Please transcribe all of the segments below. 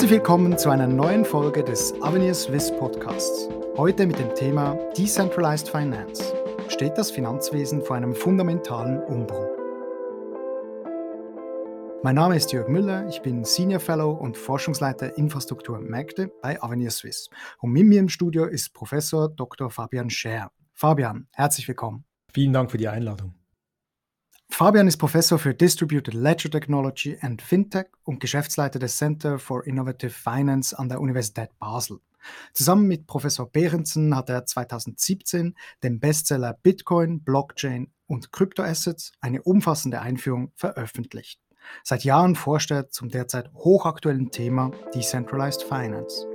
Herzlich willkommen zu einer neuen Folge des Avenir Swiss Podcasts. Heute mit dem Thema Decentralized Finance. Steht das Finanzwesen vor einem fundamentalen Umbruch? Mein Name ist Jörg Müller, ich bin Senior Fellow und Forschungsleiter Infrastruktur und Märkte bei Avenir Swiss. Und mit mir im Studio ist Professor Dr. Fabian Scher. Fabian, herzlich willkommen. Vielen Dank für die Einladung. Fabian ist Professor für Distributed Ledger Technology and Fintech und Geschäftsleiter des Center for Innovative Finance an der Universität Basel. Zusammen mit Professor Behrensen hat er 2017 den Bestseller Bitcoin, Blockchain und Kryptoassets eine umfassende Einführung veröffentlicht. Seit Jahren forscht er zum derzeit hochaktuellen Thema Decentralized Finance.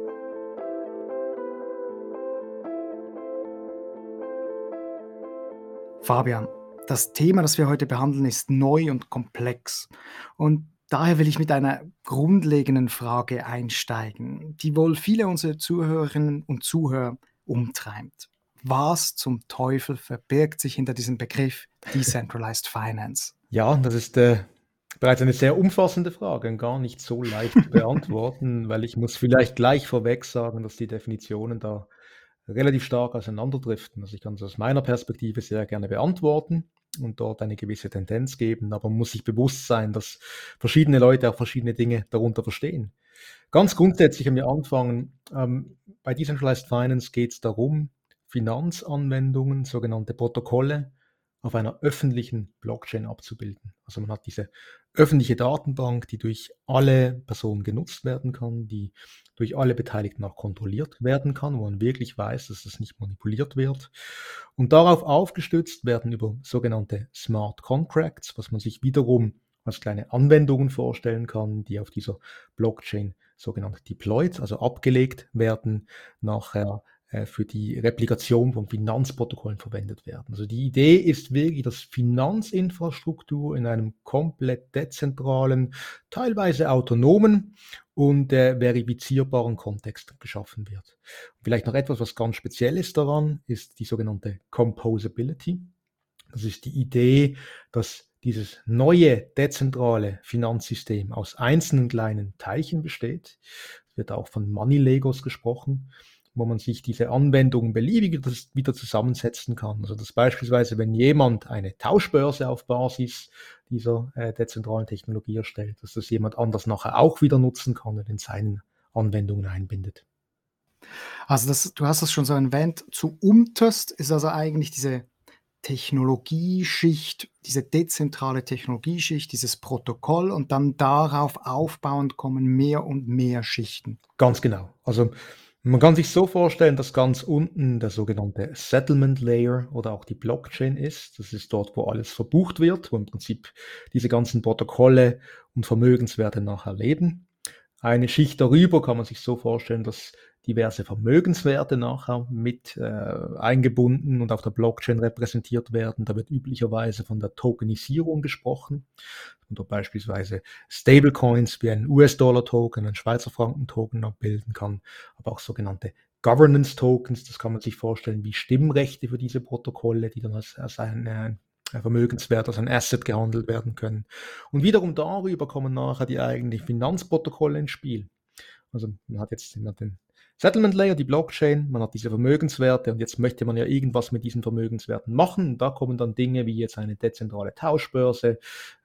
Fabian, das Thema, das wir heute behandeln, ist neu und komplex. Und daher will ich mit einer grundlegenden Frage einsteigen, die wohl viele unserer Zuhörerinnen und Zuhörer umtreibt. Was zum Teufel verbirgt sich hinter diesem Begriff Decentralized Finance? Ja, das ist äh, bereits eine sehr umfassende Frage und gar nicht so leicht zu beantworten, weil ich muss vielleicht gleich vorweg sagen, dass die Definitionen da relativ stark auseinanderdriften. Also ich kann es aus meiner Perspektive sehr gerne beantworten und dort eine gewisse Tendenz geben, aber man muss sich bewusst sein, dass verschiedene Leute auch verschiedene Dinge darunter verstehen. Ganz grundsätzlich haben wir anfangen, ähm, bei Decentralized Finance geht es darum, Finanzanwendungen, sogenannte Protokolle, auf einer öffentlichen Blockchain abzubilden. Also man hat diese öffentliche Datenbank, die durch alle Personen genutzt werden kann, die durch alle Beteiligten auch kontrolliert werden kann, wo man wirklich weiß, dass das nicht manipuliert wird. Und darauf aufgestützt werden über sogenannte Smart Contracts, was man sich wiederum als kleine Anwendungen vorstellen kann, die auf dieser Blockchain sogenannt deployed, also abgelegt werden, nachher für die Replikation von Finanzprotokollen verwendet werden. Also die Idee ist wirklich, dass Finanzinfrastruktur in einem komplett dezentralen, teilweise autonomen und äh, verifizierbaren Kontext geschaffen wird. vielleicht noch etwas, was ganz speziell ist daran, ist die sogenannte Composability. Das ist die Idee, dass dieses neue dezentrale Finanzsystem aus einzelnen kleinen Teilchen besteht. Es wird auch von Money Legos gesprochen wo man sich diese Anwendungen beliebig wieder zusammensetzen kann. Also dass beispielsweise, wenn jemand eine Tauschbörse auf Basis dieser äh, dezentralen Technologie erstellt, dass das jemand anders nachher auch wieder nutzen kann und in seinen Anwendungen einbindet. Also das, du hast es schon so erwähnt, zu unterst ist also eigentlich diese Technologieschicht, diese dezentrale Technologieschicht, dieses Protokoll und dann darauf aufbauend kommen mehr und mehr Schichten. Ganz genau. Also man kann sich so vorstellen, dass ganz unten der sogenannte Settlement Layer oder auch die Blockchain ist. Das ist dort, wo alles verbucht wird, wo im Prinzip diese ganzen Protokolle und Vermögenswerte nachher leben. Eine Schicht darüber kann man sich so vorstellen, dass diverse Vermögenswerte nachher mit äh, eingebunden und auf der Blockchain repräsentiert werden. Da wird üblicherweise von der Tokenisierung gesprochen. Dort beispielsweise Stablecoins wie ein US-Dollar-Token, ein Schweizer Franken-Token abbilden kann, aber auch sogenannte Governance Tokens, das kann man sich vorstellen wie Stimmrechte für diese Protokolle, die dann als, als ein, ein Vermögenswert, als ein Asset gehandelt werden können. Und wiederum darüber kommen nachher die eigentlichen Finanzprotokolle ins Spiel. Also man hat jetzt den Settlement Layer, die Blockchain, man hat diese Vermögenswerte und jetzt möchte man ja irgendwas mit diesen Vermögenswerten machen. Und da kommen dann Dinge wie jetzt eine dezentrale Tauschbörse,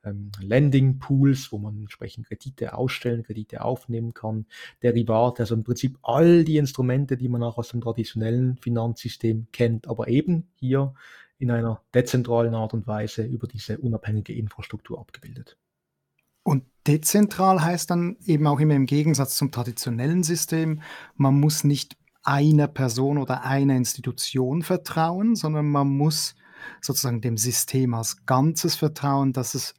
ähm, Lending Pools, wo man entsprechend Kredite ausstellen, Kredite aufnehmen kann, Derivate, also im Prinzip all die Instrumente, die man auch aus dem traditionellen Finanzsystem kennt, aber eben hier in einer dezentralen Art und Weise über diese unabhängige Infrastruktur abgebildet. Und dezentral heißt dann eben auch immer im Gegensatz zum traditionellen System, man muss nicht einer Person oder einer Institution vertrauen, sondern man muss sozusagen dem System als Ganzes vertrauen, dass es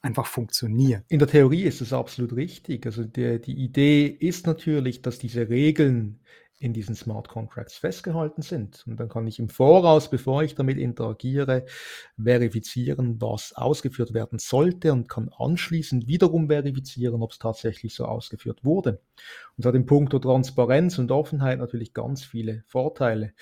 einfach funktioniert. In der Theorie ist es absolut richtig. Also die, die Idee ist natürlich, dass diese Regeln in diesen Smart Contracts festgehalten sind. Und dann kann ich im Voraus, bevor ich damit interagiere, verifizieren, was ausgeführt werden sollte und kann anschließend wiederum verifizieren, ob es tatsächlich so ausgeführt wurde. Und hat im Punkt Transparenz und Offenheit natürlich ganz viele Vorteile.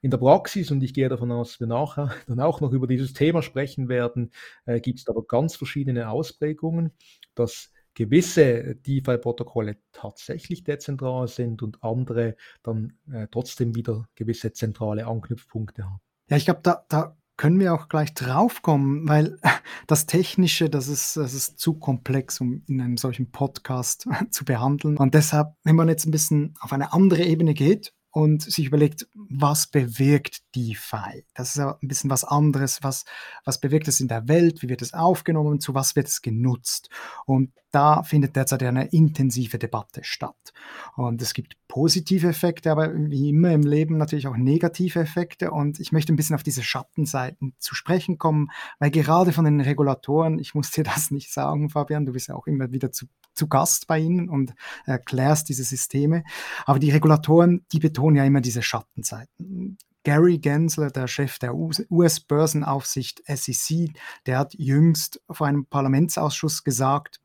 In der Praxis, und ich gehe davon aus, dass wir nachher dann auch noch über dieses Thema sprechen werden, äh, gibt es aber ganz verschiedene Ausprägungen, dass gewisse DeFi-Protokolle tatsächlich dezentral sind und andere dann äh, trotzdem wieder gewisse zentrale Anknüpfpunkte haben. Ja, ich glaube, da, da können wir auch gleich draufkommen, weil das Technische, das ist, das ist zu komplex, um in einem solchen Podcast zu behandeln. Und deshalb, wenn man jetzt ein bisschen auf eine andere Ebene geht und sich überlegt, was bewirkt DeFi? Das ist ein bisschen was anderes. Was, was bewirkt es in der Welt? Wie wird es aufgenommen? Zu was wird es genutzt? Und da findet derzeit eine intensive Debatte statt. Und es gibt positive Effekte, aber wie immer im Leben natürlich auch negative Effekte. Und ich möchte ein bisschen auf diese Schattenseiten zu sprechen kommen, weil gerade von den Regulatoren, ich muss dir das nicht sagen, Fabian, du bist ja auch immer wieder zu zu Gast bei Ihnen und erklärst diese Systeme. Aber die Regulatoren, die betonen ja immer diese Schattenseiten. Gary Gensler, der Chef der US-Börsenaufsicht SEC, der hat jüngst vor einem Parlamentsausschuss gesagt,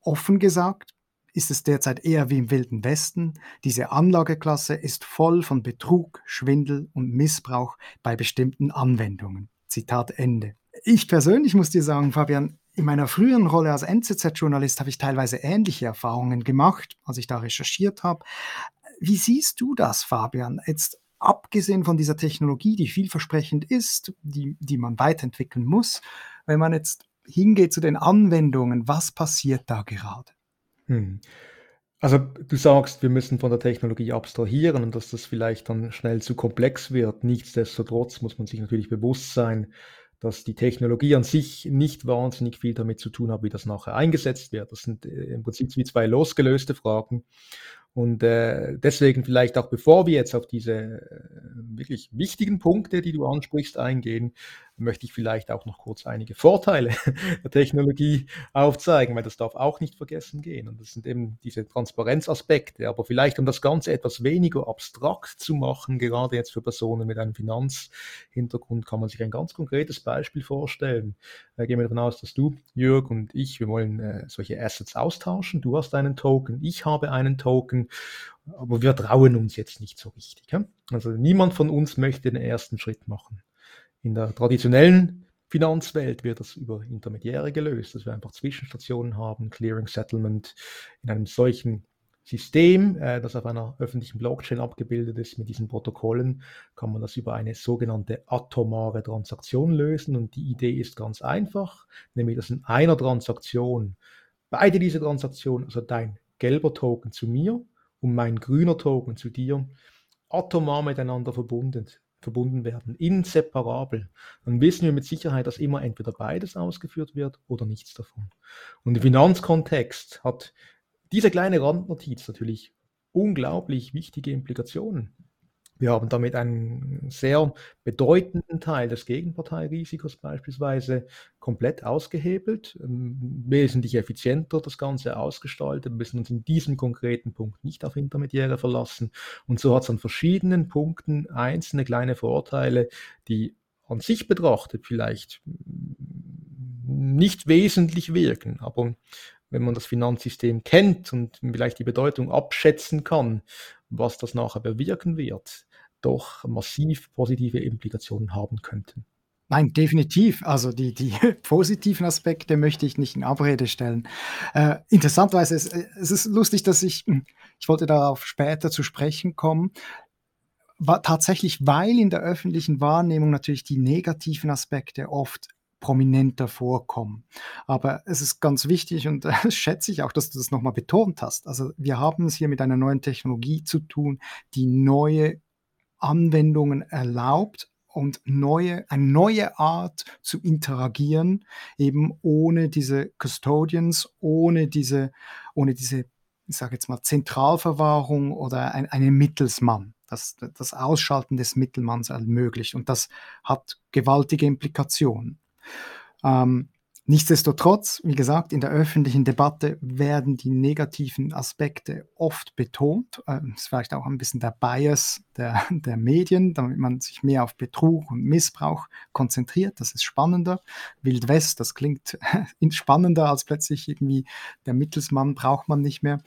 offen gesagt, ist es derzeit eher wie im Wilden Westen. Diese Anlageklasse ist voll von Betrug, Schwindel und Missbrauch bei bestimmten Anwendungen. Zitat Ende. Ich persönlich muss dir sagen, Fabian, in meiner früheren Rolle als NZZ-Journalist habe ich teilweise ähnliche Erfahrungen gemacht, als ich da recherchiert habe. Wie siehst du das, Fabian? Jetzt abgesehen von dieser Technologie, die vielversprechend ist, die, die man weiterentwickeln muss, wenn man jetzt hingeht zu den Anwendungen, was passiert da gerade? Hm. Also du sagst, wir müssen von der Technologie abstrahieren und dass das vielleicht dann schnell zu komplex wird. Nichtsdestotrotz muss man sich natürlich bewusst sein, dass die Technologie an sich nicht wahnsinnig viel damit zu tun hat, wie das nachher eingesetzt wird. Das sind äh, im Prinzip wie zwei losgelöste Fragen. Und äh, deswegen vielleicht auch bevor wir jetzt auf diese äh, wirklich wichtigen Punkte, die du ansprichst, eingehen, möchte ich vielleicht auch noch kurz einige Vorteile der Technologie aufzeigen, weil das darf auch nicht vergessen gehen. Und das sind eben diese Transparenzaspekte. Aber vielleicht, um das Ganze etwas weniger abstrakt zu machen, gerade jetzt für Personen mit einem Finanzhintergrund, kann man sich ein ganz konkretes Beispiel vorstellen. Äh, gehen wir davon aus, dass du, Jörg und ich, wir wollen äh, solche Assets austauschen. Du hast einen Token, ich habe einen Token aber wir trauen uns jetzt nicht so richtig. Also niemand von uns möchte den ersten Schritt machen. In der traditionellen Finanzwelt wird das über Intermediäre gelöst, dass wir einfach Zwischenstationen haben, Clearing Settlement in einem solchen System, äh, das auf einer öffentlichen Blockchain abgebildet ist mit diesen Protokollen, kann man das über eine sogenannte atomare Transaktion lösen. Und die Idee ist ganz einfach, nämlich dass in einer Transaktion beide diese Transaktionen, also dein gelber Token zu mir und mein grüner Token zu dir, atomar miteinander verbunden verbunden werden, inseparabel, dann wissen wir mit Sicherheit, dass immer entweder beides ausgeführt wird oder nichts davon. Und im Finanzkontext hat diese kleine Randnotiz natürlich unglaublich wichtige Implikationen. Wir haben damit einen sehr bedeutenden Teil des Gegenparteirisikos beispielsweise komplett ausgehebelt, ähm, wesentlich effizienter das Ganze ausgestaltet. Müssen uns in diesem konkreten Punkt nicht auf Intermediäre verlassen. Und so hat es an verschiedenen Punkten einzelne kleine Vorteile, die an sich betrachtet vielleicht nicht wesentlich wirken, aber wenn man das Finanzsystem kennt und vielleicht die Bedeutung abschätzen kann, was das nachher bewirken wird, doch massiv positive Implikationen haben könnten. Nein, definitiv. Also die, die positiven Aspekte möchte ich nicht in Abrede stellen. Äh, interessanterweise, es, es ist lustig, dass ich, hm, ich wollte darauf später zu sprechen kommen, war tatsächlich, weil in der öffentlichen Wahrnehmung natürlich die negativen Aspekte oft prominenter vorkommen. Aber es ist ganz wichtig und äh, schätze ich auch, dass du das nochmal betont hast. Also wir haben es hier mit einer neuen Technologie zu tun, die neue Anwendungen erlaubt und neue, eine neue Art zu interagieren, eben ohne diese Custodians, ohne diese, ohne diese, ich sage jetzt mal, Zentralverwahrung oder ein, einen Mittelsmann. Das, das Ausschalten des Mittelmanns ermöglicht. Und das hat gewaltige Implikationen. Ähm, Nichtsdestotrotz, wie gesagt, in der öffentlichen Debatte werden die negativen Aspekte oft betont. Das ähm, ist vielleicht auch ein bisschen der Bias der, der Medien, damit man sich mehr auf Betrug und Missbrauch konzentriert. Das ist spannender. Wild West, das klingt spannender als plötzlich irgendwie der Mittelsmann braucht man nicht mehr.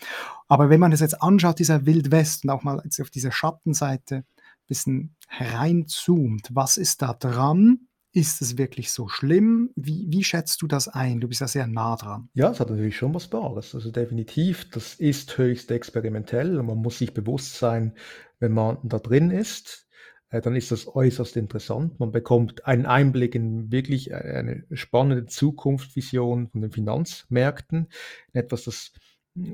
Aber wenn man das jetzt anschaut, dieser Wild West und auch mal jetzt auf diese Schattenseite ein bisschen hereinzoomt, was ist da dran? Ist es wirklich so schlimm? Wie, wie schätzt du das ein? Du bist ja sehr nah dran. Ja, es hat natürlich schon was Bares. Also definitiv, das ist höchst experimentell und man muss sich bewusst sein, wenn man da drin ist, äh, dann ist das äußerst interessant. Man bekommt einen Einblick in wirklich eine spannende Zukunftsvision von den Finanzmärkten, in etwas, das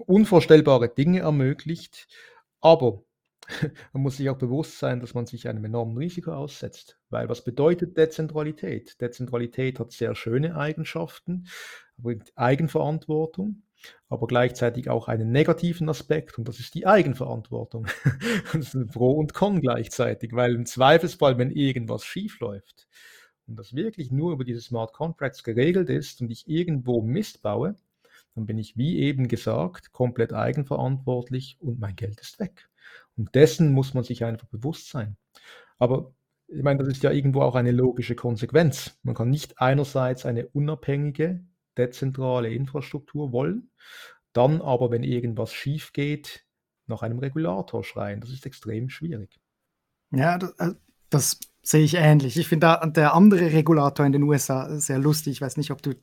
unvorstellbare Dinge ermöglicht. Aber man muss sich auch bewusst sein, dass man sich einem enormen Risiko aussetzt. Weil was bedeutet Dezentralität? Dezentralität hat sehr schöne Eigenschaften, bringt Eigenverantwortung, aber gleichzeitig auch einen negativen Aspekt und das ist die Eigenverantwortung. das ist Pro und Con gleichzeitig, weil im Zweifelsfall, wenn irgendwas schief läuft und das wirklich nur über diese Smart Contracts geregelt ist und ich irgendwo Mist baue, dann bin ich, wie eben gesagt, komplett eigenverantwortlich und mein Geld ist weg. Und dessen muss man sich einfach bewusst sein. Aber ich meine, das ist ja irgendwo auch eine logische Konsequenz. Man kann nicht einerseits eine unabhängige, dezentrale Infrastruktur wollen, dann aber, wenn irgendwas schief geht, nach einem Regulator schreien. Das ist extrem schwierig. Ja, das, äh, das sehe ich ähnlich. Ich finde der andere Regulator in den USA sehr lustig. Ich weiß nicht, ob du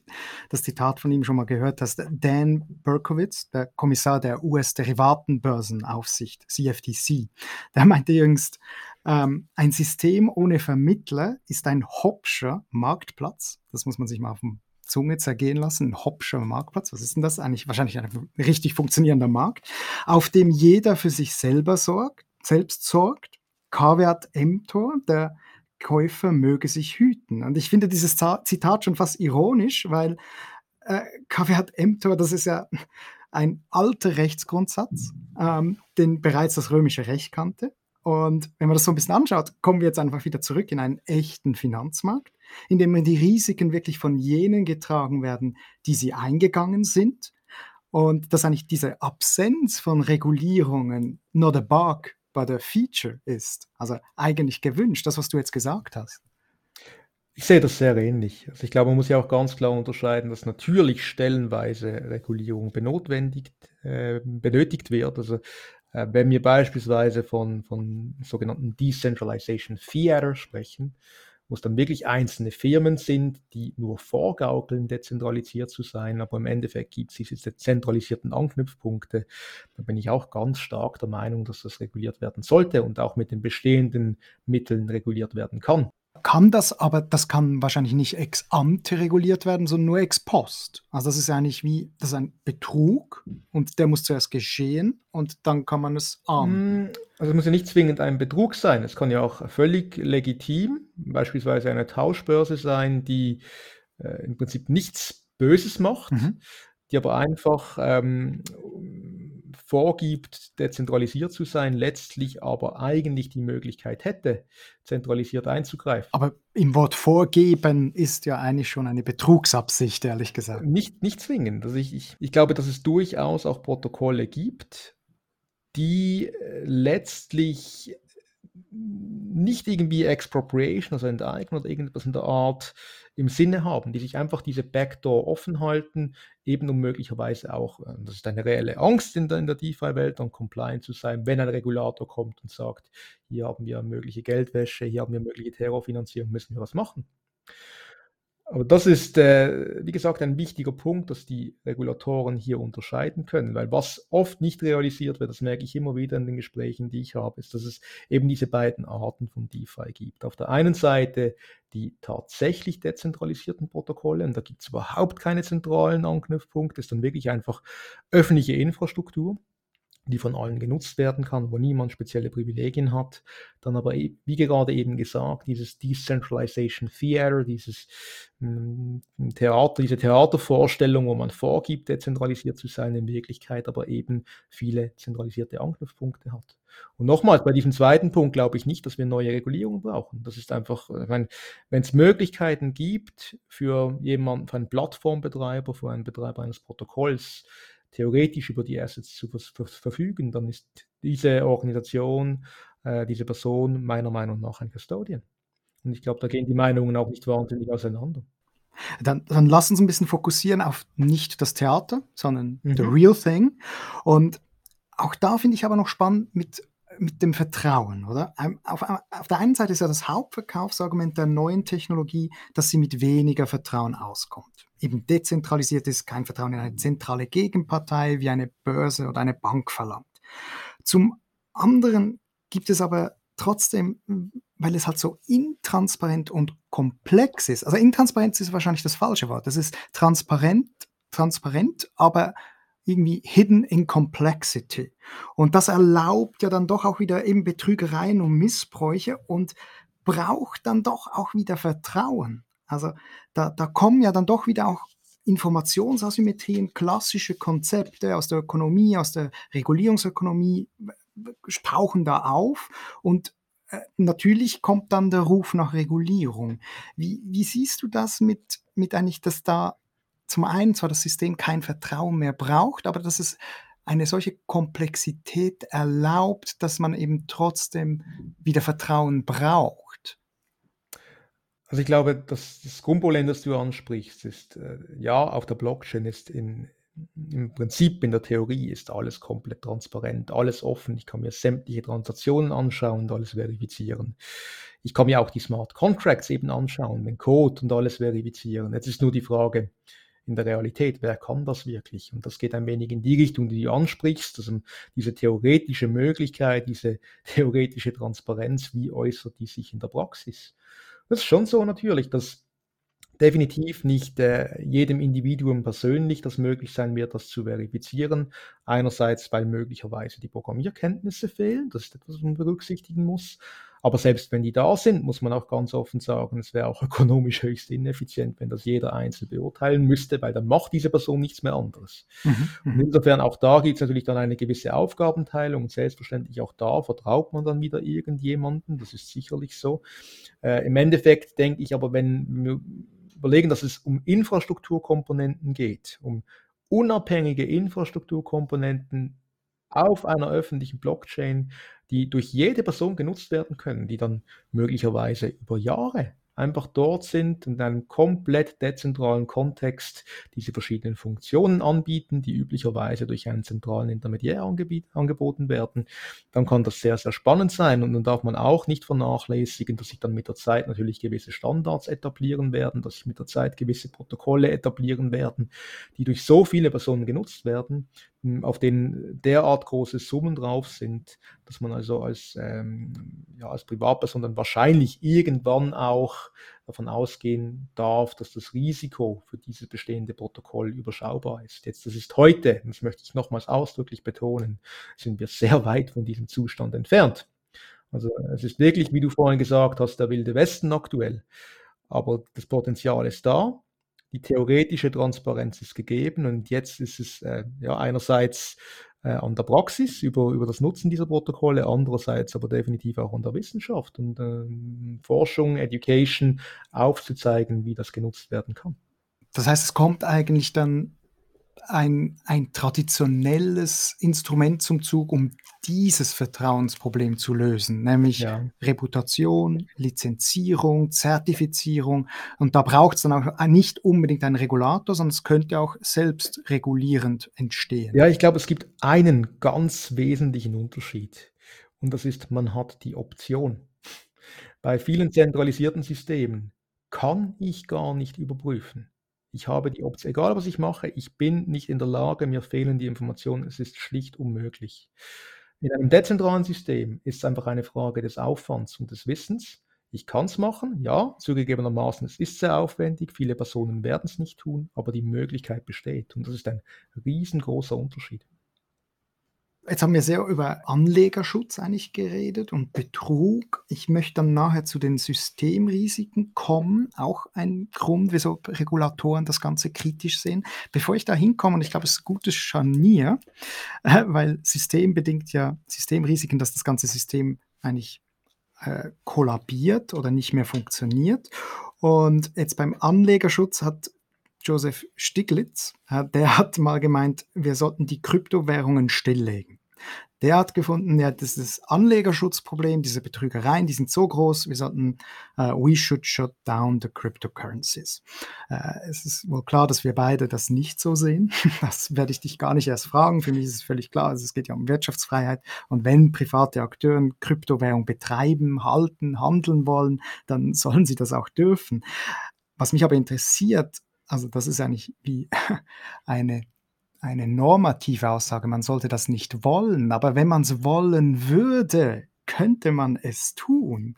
das Zitat von ihm schon mal gehört hast. Dan Berkowitz, der Kommissar der US-Derivatenbörsenaufsicht, CFTC, der meinte jüngst, ähm, ein System ohne Vermittler ist ein Hopscher Marktplatz. Das muss man sich mal auf dem Zunge zergehen lassen. Ein Hopscher Marktplatz. Was ist denn das? Eigentlich wahrscheinlich ein richtig funktionierender Markt, auf dem jeder für sich selber sorgt, selbst sorgt. K-Wert Mtor, der Käufer möge sich hüten. Und ich finde dieses Zitat schon fast ironisch, weil äh, Caveat emptor, das ist ja ein alter Rechtsgrundsatz, ähm, den bereits das römische Recht kannte. Und wenn man das so ein bisschen anschaut, kommen wir jetzt einfach wieder zurück in einen echten Finanzmarkt, in dem die Risiken wirklich von jenen getragen werden, die sie eingegangen sind. Und dass eigentlich diese Absenz von Regulierungen not a bug bei der Feature ist. Also eigentlich gewünscht, das, was du jetzt gesagt hast. Ich sehe das sehr ähnlich. Also ich glaube, man muss ja auch ganz klar unterscheiden, dass natürlich stellenweise Regulierung benotwendigt, äh, benötigt wird. Also äh, wenn wir beispielsweise von, von sogenannten Decentralization Theater sprechen, wo es dann wirklich einzelne Firmen sind, die nur vorgaukeln, dezentralisiert zu sein, aber im Endeffekt gibt es diese zentralisierten Anknüpfpunkte. Da bin ich auch ganz stark der Meinung, dass das reguliert werden sollte und auch mit den bestehenden Mitteln reguliert werden kann kann das, aber das kann wahrscheinlich nicht ex ante reguliert werden, sondern nur ex post. Also das ist eigentlich wie, das ist ein Betrug und der muss zuerst geschehen und dann kann man es ahnden. Hm, also es muss ja nicht zwingend ein Betrug sein. Es kann ja auch völlig legitim, beispielsweise eine Tauschbörse sein, die äh, im Prinzip nichts Böses macht, mhm. die aber einfach ähm, vorgibt, dezentralisiert zu sein, letztlich aber eigentlich die Möglichkeit hätte, zentralisiert einzugreifen. Aber im Wort vorgeben ist ja eigentlich schon eine Betrugsabsicht, ehrlich gesagt. Nicht, nicht zwingend. Also ich, ich, ich glaube, dass es durchaus auch Protokolle gibt, die äh, letztlich nicht irgendwie Expropriation, also Enteignung oder irgendetwas in der Art im Sinne haben, die sich einfach diese Backdoor offen halten, eben um möglicherweise auch, äh, das ist eine reelle Angst in der, in der DeFi-Welt, dann compliant zu sein, wenn ein Regulator kommt und sagt, hier haben wir mögliche Geldwäsche, hier haben wir mögliche Terrorfinanzierung, müssen wir was machen. Aber das ist, äh, wie gesagt, ein wichtiger Punkt, dass die Regulatoren hier unterscheiden können, weil was oft nicht realisiert wird, das merke ich immer wieder in den Gesprächen, die ich habe, ist, dass es eben diese beiden Arten von DeFi gibt. Auf der einen Seite die tatsächlich dezentralisierten Protokolle, und da gibt es überhaupt keine zentralen Anknüpfpunkte, ist dann wirklich einfach öffentliche Infrastruktur die von allen genutzt werden kann, wo niemand spezielle Privilegien hat. Dann aber, e, wie gerade eben gesagt, dieses Decentralization Theater, dieses hm, Theater, diese Theatervorstellung, wo man vorgibt, dezentralisiert zu sein, in Wirklichkeit aber eben viele zentralisierte Anknüpfpunkte hat. Und nochmals, bei diesem zweiten Punkt glaube ich nicht, dass wir neue Regulierungen brauchen. Das ist einfach, wenn es Möglichkeiten gibt für jemanden, für einen Plattformbetreiber, für einen Betreiber eines Protokolls, theoretisch über die Assets zu verfügen, dann ist diese Organisation, äh, diese Person meiner Meinung nach ein Custodian. Und ich glaube, da gehen die Meinungen auch nicht wahnsinnig auseinander. Dann, dann lass uns ein bisschen fokussieren auf nicht das Theater, sondern mhm. the real thing. Und auch da finde ich aber noch spannend mit mit dem Vertrauen, oder? Auf, auf der einen Seite ist ja das Hauptverkaufsargument der neuen Technologie, dass sie mit weniger Vertrauen auskommt. Eben dezentralisiert ist kein Vertrauen in eine zentrale Gegenpartei wie eine Börse oder eine Bank verlangt. Zum anderen gibt es aber trotzdem, weil es halt so intransparent und komplex ist. Also Intransparenz ist wahrscheinlich das falsche Wort. Das ist transparent, transparent, aber irgendwie hidden in complexity. Und das erlaubt ja dann doch auch wieder eben Betrügereien und Missbräuche und braucht dann doch auch wieder Vertrauen. Also da, da kommen ja dann doch wieder auch Informationsasymmetrien, klassische Konzepte aus der Ökonomie, aus der Regulierungsökonomie tauchen da auf und äh, natürlich kommt dann der Ruf nach Regulierung. Wie, wie siehst du das mit, mit eigentlich, dass da zum einen zwar das System kein Vertrauen mehr braucht, aber dass es eine solche Komplexität erlaubt, dass man eben trotzdem wieder Vertrauen braucht. Also ich glaube, dass das Grundproblem, das du ansprichst, ist, äh, ja, auf der Blockchain ist in, im Prinzip in der Theorie ist alles komplett transparent, alles offen. Ich kann mir sämtliche Transaktionen anschauen und alles verifizieren. Ich kann mir auch die Smart Contracts eben anschauen, den Code und alles verifizieren. Jetzt ist nur die Frage, in der Realität. Wer kann das wirklich? Und das geht ein wenig in die Richtung, die du ansprichst, also diese theoretische Möglichkeit, diese theoretische Transparenz, wie äußert die sich in der Praxis? Das ist schon so natürlich, dass definitiv nicht äh, jedem Individuum persönlich das möglich sein wird, das zu verifizieren. Einerseits, weil möglicherweise die Programmierkenntnisse fehlen, das ist etwas, was man berücksichtigen muss. Aber selbst wenn die da sind, muss man auch ganz offen sagen, es wäre auch ökonomisch höchst ineffizient, wenn das jeder einzeln beurteilen müsste, weil dann macht diese Person nichts mehr anderes. Mhm. Und mhm. insofern auch da gibt es natürlich dann eine gewisse Aufgabenteilung und selbstverständlich auch da vertraut man dann wieder irgendjemanden, das ist sicherlich so. Äh, Im Endeffekt denke ich aber, wenn wir überlegen, dass es um Infrastrukturkomponenten geht, um unabhängige Infrastrukturkomponenten auf einer öffentlichen Blockchain, die durch jede Person genutzt werden können, die dann möglicherweise über Jahre einfach dort sind und in einem komplett dezentralen Kontext diese verschiedenen Funktionen anbieten, die üblicherweise durch einen zentralen Intermediär angeboten werden, dann kann das sehr, sehr spannend sein. Und dann darf man auch nicht vernachlässigen, dass sich dann mit der Zeit natürlich gewisse Standards etablieren werden, dass sich mit der Zeit gewisse Protokolle etablieren werden, die durch so viele Personen genutzt werden, auf denen derart große Summen drauf sind, dass man also als, ähm, ja, als Privatperson dann wahrscheinlich irgendwann auch davon ausgehen darf, dass das Risiko für dieses bestehende Protokoll überschaubar ist. Jetzt, das ist heute, das möchte ich nochmals ausdrücklich betonen, sind wir sehr weit von diesem Zustand entfernt. Also es ist wirklich, wie du vorhin gesagt hast, der wilde Westen aktuell. Aber das Potenzial ist da die theoretische Transparenz ist gegeben und jetzt ist es äh, ja einerseits äh, an der Praxis über, über das Nutzen dieser Protokolle, andererseits aber definitiv auch an der Wissenschaft und äh, Forschung, Education aufzuzeigen, wie das genutzt werden kann. Das heißt, es kommt eigentlich dann ein, ein traditionelles Instrument zum Zug, um dieses Vertrauensproblem zu lösen, nämlich ja. Reputation, Lizenzierung, Zertifizierung. Und da braucht es dann auch nicht unbedingt einen Regulator, sondern es könnte auch selbstregulierend entstehen. Ja, ich glaube, es gibt einen ganz wesentlichen Unterschied. Und das ist, man hat die Option. Bei vielen zentralisierten Systemen kann ich gar nicht überprüfen. Ich habe die Option, egal was ich mache, ich bin nicht in der Lage, mir fehlen die Informationen, es ist schlicht unmöglich. In einem dezentralen System ist es einfach eine Frage des Aufwands und des Wissens. Ich kann es machen, ja, zugegebenermaßen, es ist sehr aufwendig, viele Personen werden es nicht tun, aber die Möglichkeit besteht und das ist ein riesengroßer Unterschied. Jetzt haben wir sehr über Anlegerschutz eigentlich geredet und Betrug. Ich möchte dann nachher zu den Systemrisiken kommen. Auch ein Grund, wieso Regulatoren das Ganze kritisch sehen. Bevor ich da hinkomme, und ich glaube, es ist ein gutes Scharnier, äh, weil systembedingt ja Systemrisiken, dass das ganze System eigentlich äh, kollabiert oder nicht mehr funktioniert. Und jetzt beim Anlegerschutz hat Joseph Stiglitz, der hat mal gemeint, wir sollten die Kryptowährungen stilllegen. Der hat gefunden, ja, das ist Anlegerschutzproblem, diese Betrügereien, die sind so groß, wir sollten, uh, we should shut down the cryptocurrencies. Uh, es ist wohl klar, dass wir beide das nicht so sehen. Das werde ich dich gar nicht erst fragen. Für mich ist es völlig klar, also es geht ja um Wirtschaftsfreiheit. Und wenn private Akteure Kryptowährung betreiben, halten, handeln wollen, dann sollen sie das auch dürfen. Was mich aber interessiert, also das ist eigentlich wie eine eine normative Aussage, man sollte das nicht wollen, aber wenn man es wollen würde, könnte man es tun,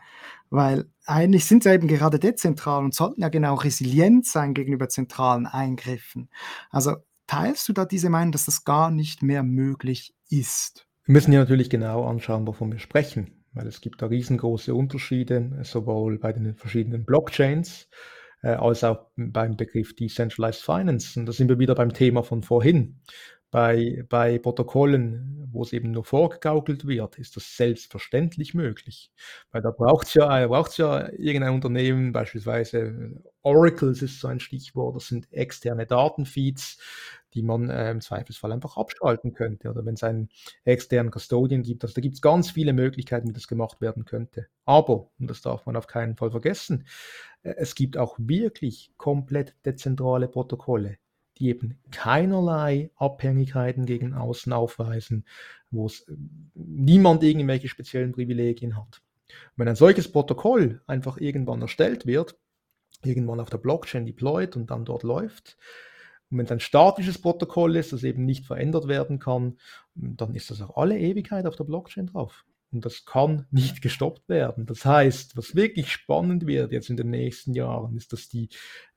weil eigentlich sind sie eben gerade dezentral und sollten ja genau resilient sein gegenüber zentralen Eingriffen. Also teilst du da diese Meinung, dass das gar nicht mehr möglich ist? Wir müssen ja natürlich genau anschauen, wovon wir sprechen, weil es gibt da riesengroße Unterschiede, sowohl bei den verschiedenen Blockchains, äh, als auch beim Begriff Decentralized Finance. Und da sind wir wieder beim Thema von vorhin. Bei, bei Protokollen, wo es eben nur vorgegaukelt wird, ist das selbstverständlich möglich. Weil da braucht es ja, braucht's ja irgendein Unternehmen, beispielsweise Oracle ist so ein Stichwort, das sind externe Datenfeeds, die man äh, im Zweifelsfall einfach abschalten könnte. Oder wenn es einen externen Custodian gibt. Also da gibt es ganz viele Möglichkeiten, wie das gemacht werden könnte. Aber, und das darf man auf keinen Fall vergessen, äh, es gibt auch wirklich komplett dezentrale Protokolle, die eben keinerlei Abhängigkeiten gegen außen aufweisen, wo es äh, niemand irgendwelche speziellen Privilegien hat. wenn ein solches Protokoll einfach irgendwann erstellt wird, irgendwann auf der Blockchain deployed und dann dort läuft, und wenn es ein statisches Protokoll ist, das eben nicht verändert werden kann, dann ist das auch alle Ewigkeit auf der Blockchain drauf. Und das kann nicht gestoppt werden. Das heißt, was wirklich spannend wird jetzt in den nächsten Jahren, ist, dass die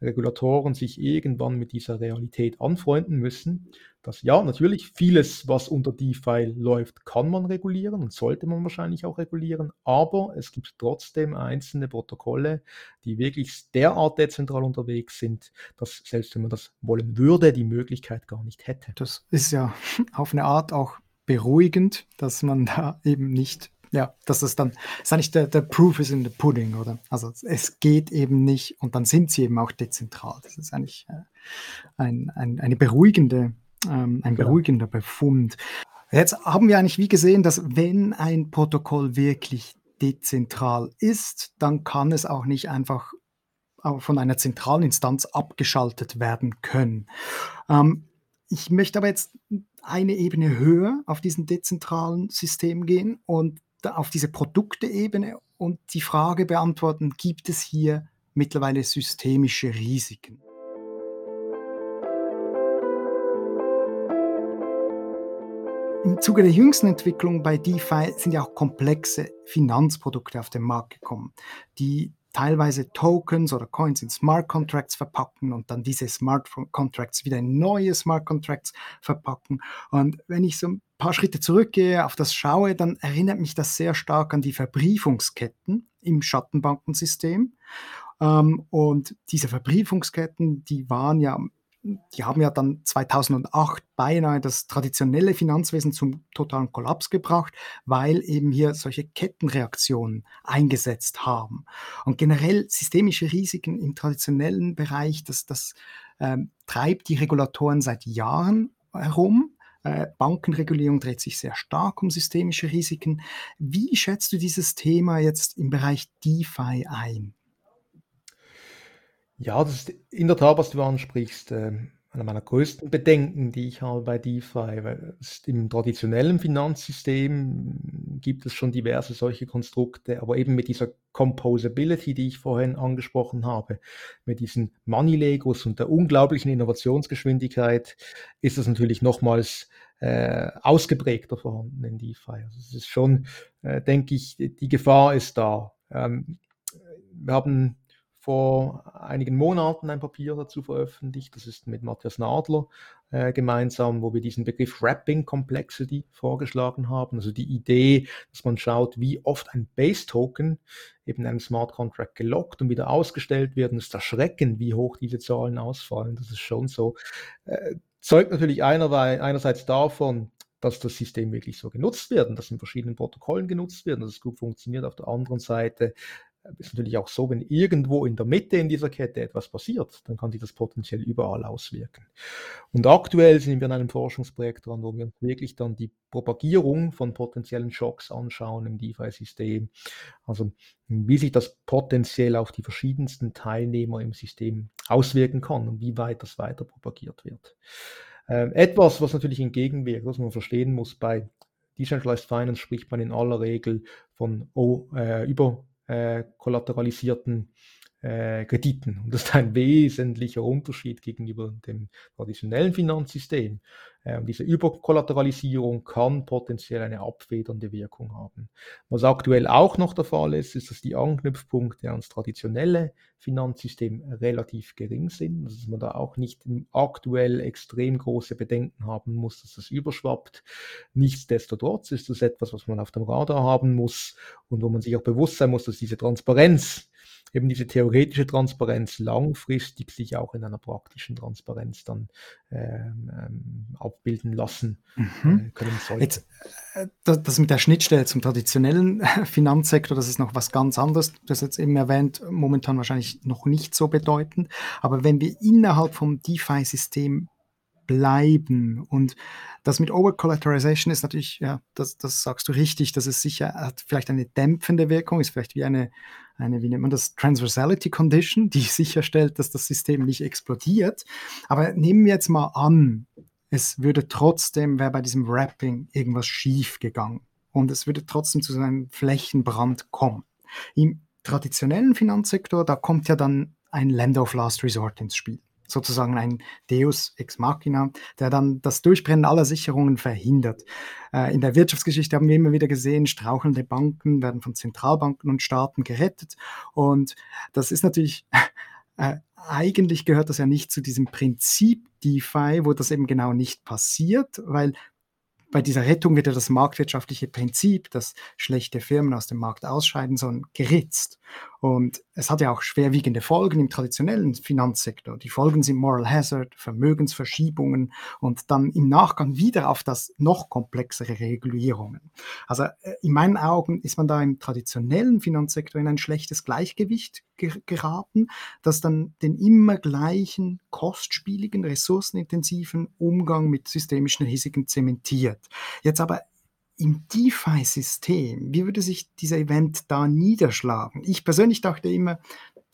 Regulatoren sich irgendwann mit dieser Realität anfreunden müssen dass ja, natürlich vieles, was unter DeFi läuft, kann man regulieren und sollte man wahrscheinlich auch regulieren, aber es gibt trotzdem einzelne Protokolle, die wirklich derart dezentral unterwegs sind, dass selbst wenn man das wollen würde, die Möglichkeit gar nicht hätte. Das ist ja auf eine Art auch beruhigend, dass man da eben nicht ja, das ist dann, ist eigentlich der, der Proof is in the pudding, oder? Also es geht eben nicht und dann sind sie eben auch dezentral. Das ist eigentlich äh, ein, ein, eine beruhigende ähm, ein genau. beruhigender Befund. Jetzt haben wir eigentlich wie gesehen, dass wenn ein Protokoll wirklich dezentral ist, dann kann es auch nicht einfach von einer zentralen Instanz abgeschaltet werden können. Ähm, ich möchte aber jetzt eine Ebene höher auf diesen dezentralen System gehen und auf diese Produkteebene und die Frage beantworten, gibt es hier mittlerweile systemische Risiken? Im Zuge der jüngsten Entwicklung bei DeFi sind ja auch komplexe Finanzprodukte auf den Markt gekommen, die teilweise Tokens oder Coins in Smart Contracts verpacken und dann diese Smart Contracts wieder in neue Smart Contracts verpacken. Und wenn ich so ein paar Schritte zurückgehe, auf das schaue, dann erinnert mich das sehr stark an die Verbriefungsketten im Schattenbankensystem. Ähm, und diese Verbriefungsketten, die waren ja die haben ja dann 2008 beinahe das traditionelle Finanzwesen zum totalen Kollaps gebracht, weil eben hier solche Kettenreaktionen eingesetzt haben. Und generell systemische Risiken im traditionellen Bereich, das, das ähm, treibt die Regulatoren seit Jahren herum. Äh, Bankenregulierung dreht sich sehr stark um systemische Risiken. Wie schätzt du dieses Thema jetzt im Bereich DeFi ein? Ja, das ist in der Tat, was du ansprichst, äh, einer meiner größten Bedenken, die ich habe bei DeFi, weil im traditionellen Finanzsystem gibt es schon diverse solche Konstrukte, aber eben mit dieser Composability, die ich vorhin angesprochen habe, mit diesen Money-Legos und der unglaublichen Innovationsgeschwindigkeit, ist das natürlich nochmals äh, ausgeprägter vorhanden in DeFi. Also es ist schon, äh, denke ich, die Gefahr ist da. Ähm, wir haben vor einigen Monaten ein Papier dazu veröffentlicht. Das ist mit Matthias Nadler äh, gemeinsam, wo wir diesen Begriff Wrapping Complexity vorgeschlagen haben. Also die Idee, dass man schaut, wie oft ein Base-Token eben in einem Smart Contract gelockt und wieder ausgestellt wird. Und es ist erschreckend, wie hoch diese Zahlen ausfallen. Das ist schon so. Äh, zeugt natürlich einerseits davon, dass das System wirklich so genutzt wird und dass in verschiedenen Protokollen genutzt wird und dass es gut funktioniert. Auf der anderen Seite ist natürlich auch so, wenn irgendwo in der Mitte in dieser Kette etwas passiert, dann kann sich das potenziell überall auswirken. Und aktuell sind wir in einem Forschungsprojekt dran, wo wir uns wirklich dann die Propagierung von potenziellen Schocks anschauen im DeFi-System. Also wie sich das potenziell auf die verschiedensten Teilnehmer im System auswirken kann und wie weit das weiter propagiert wird. Ähm, etwas, was natürlich entgegenwirkt, was man verstehen muss, bei Decentralized Finance spricht man in aller Regel von oh, äh, überkollateralisierten äh, Krediten. Und das ist ein wesentlicher Unterschied gegenüber dem traditionellen Finanzsystem. Äh, diese Überkollateralisierung kann potenziell eine abfedernde Wirkung haben. Was aktuell auch noch der Fall ist, ist, dass die Anknüpfpunkte ans traditionelle Finanzsystem relativ gering sind, dass man da auch nicht aktuell extrem große Bedenken haben muss, dass das überschwappt. Nichtsdestotrotz ist das etwas, was man auf dem Radar haben muss und wo man sich auch bewusst sein muss, dass diese Transparenz eben diese theoretische Transparenz langfristig sich auch in einer praktischen Transparenz dann ähm, ähm abbilden lassen mhm. äh, können sollte. Jetzt, äh, das mit der Schnittstelle zum traditionellen Finanzsektor, das ist noch was ganz anderes. Du hast jetzt eben erwähnt, momentan wahrscheinlich noch nicht so bedeutend. Aber wenn wir innerhalb vom DeFi-System bleiben. Und das mit Overcollateralization ist natürlich, ja, das, das sagst du richtig, das ist sicher, hat vielleicht eine dämpfende Wirkung, ist vielleicht wie eine, eine, wie nennt man das, Transversality Condition, die sicherstellt, dass das System nicht explodiert. Aber nehmen wir jetzt mal an, es würde trotzdem, wäre bei diesem Wrapping irgendwas schief gegangen und es würde trotzdem zu so einem Flächenbrand kommen. Im traditionellen Finanzsektor, da kommt ja dann ein Lender of Last Resort ins Spiel sozusagen ein Deus ex machina, der dann das Durchbrennen aller Sicherungen verhindert. Äh, in der Wirtschaftsgeschichte haben wir immer wieder gesehen, strauchelnde Banken werden von Zentralbanken und Staaten gerettet. Und das ist natürlich, äh, eigentlich gehört das ja nicht zu diesem Prinzip DeFi, wo das eben genau nicht passiert, weil bei dieser Rettung wird ja das marktwirtschaftliche Prinzip, dass schlechte Firmen aus dem Markt ausscheiden sollen, geritzt. Und es hat ja auch schwerwiegende Folgen im traditionellen Finanzsektor. Die Folgen sind Moral Hazard, Vermögensverschiebungen und dann im Nachgang wieder auf das noch komplexere Regulierungen. Also äh, in meinen Augen ist man da im traditionellen Finanzsektor in ein schlechtes Gleichgewicht geraten, das dann den immer gleichen kostspieligen, ressourcenintensiven Umgang mit systemischen Risiken zementiert. Jetzt aber im DeFi-System, wie würde sich dieser Event da niederschlagen? Ich persönlich dachte immer,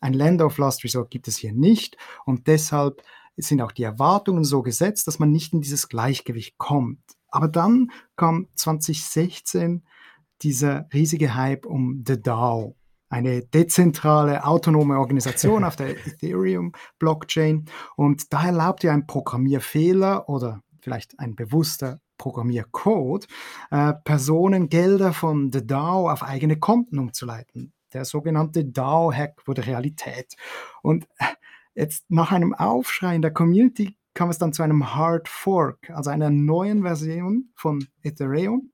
ein Land of Last Resort gibt es hier nicht und deshalb sind auch die Erwartungen so gesetzt, dass man nicht in dieses Gleichgewicht kommt. Aber dann kam 2016 dieser riesige Hype um The DAO, eine dezentrale, autonome Organisation auf der Ethereum-Blockchain. Und da erlaubt ihr ein Programmierfehler oder vielleicht ein bewusster Programmiercode, äh, Personen Gelder von The DAO auf eigene Konten umzuleiten. Der sogenannte DAO-Hack wurde Realität. Und äh, jetzt nach einem Aufschrei in der Community kam es dann zu einem Hard Fork, also einer neuen Version von Ethereum,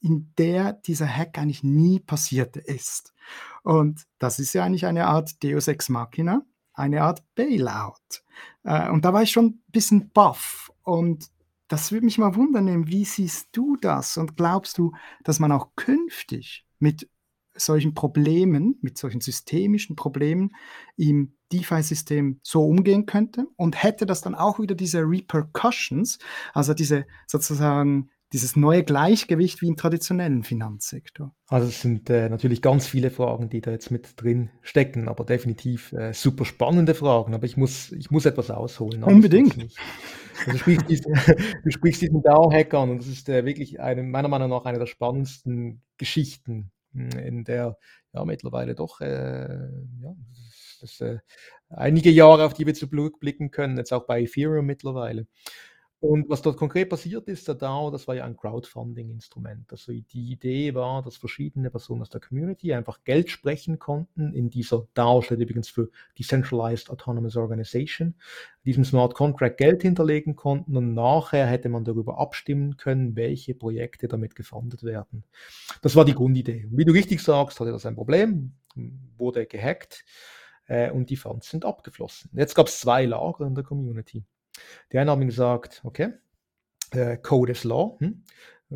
in der dieser Hack eigentlich nie passiert ist. Und das ist ja eigentlich eine Art Deus Ex Machina, eine Art Bailout. Äh, und da war ich schon ein bisschen baff. Und das würde mich mal wundern, wie siehst du das? Und glaubst du, dass man auch künftig mit solchen Problemen, mit solchen systemischen Problemen im DeFi-System so umgehen könnte? Und hätte das dann auch wieder diese Repercussions, also diese sozusagen dieses neue Gleichgewicht wie im traditionellen Finanzsektor? Also es sind äh, natürlich ganz viele Fragen, die da jetzt mit drin stecken, aber definitiv äh, super spannende Fragen. Aber ich muss, ich muss etwas ausholen. Unbedingt. Also du sprichst diesen, du sprichst diesen DAO-Hack an und das ist äh, wirklich eine, meiner Meinung nach eine der spannendsten Geschichten, hm, in der ja mittlerweile doch äh, ja, das, das, äh, einige Jahre, auf die wir zurückblicken können, jetzt auch bei Ethereum mittlerweile. Und was dort konkret passiert ist, der DAO, das war ja ein Crowdfunding-Instrument. Also die Idee war, dass verschiedene Personen aus der Community einfach Geld sprechen konnten. In dieser DAO steht übrigens für Decentralized Autonomous Organization, diesem Smart Contract Geld hinterlegen konnten und nachher hätte man darüber abstimmen können, welche Projekte damit gefundet werden. Das war die Grundidee. Und wie du richtig sagst, hatte das ein Problem, wurde gehackt äh, und die Funds sind abgeflossen. Jetzt gab es zwei Lager in der Community. Die einen haben gesagt, okay, äh, Code is Law. Hm?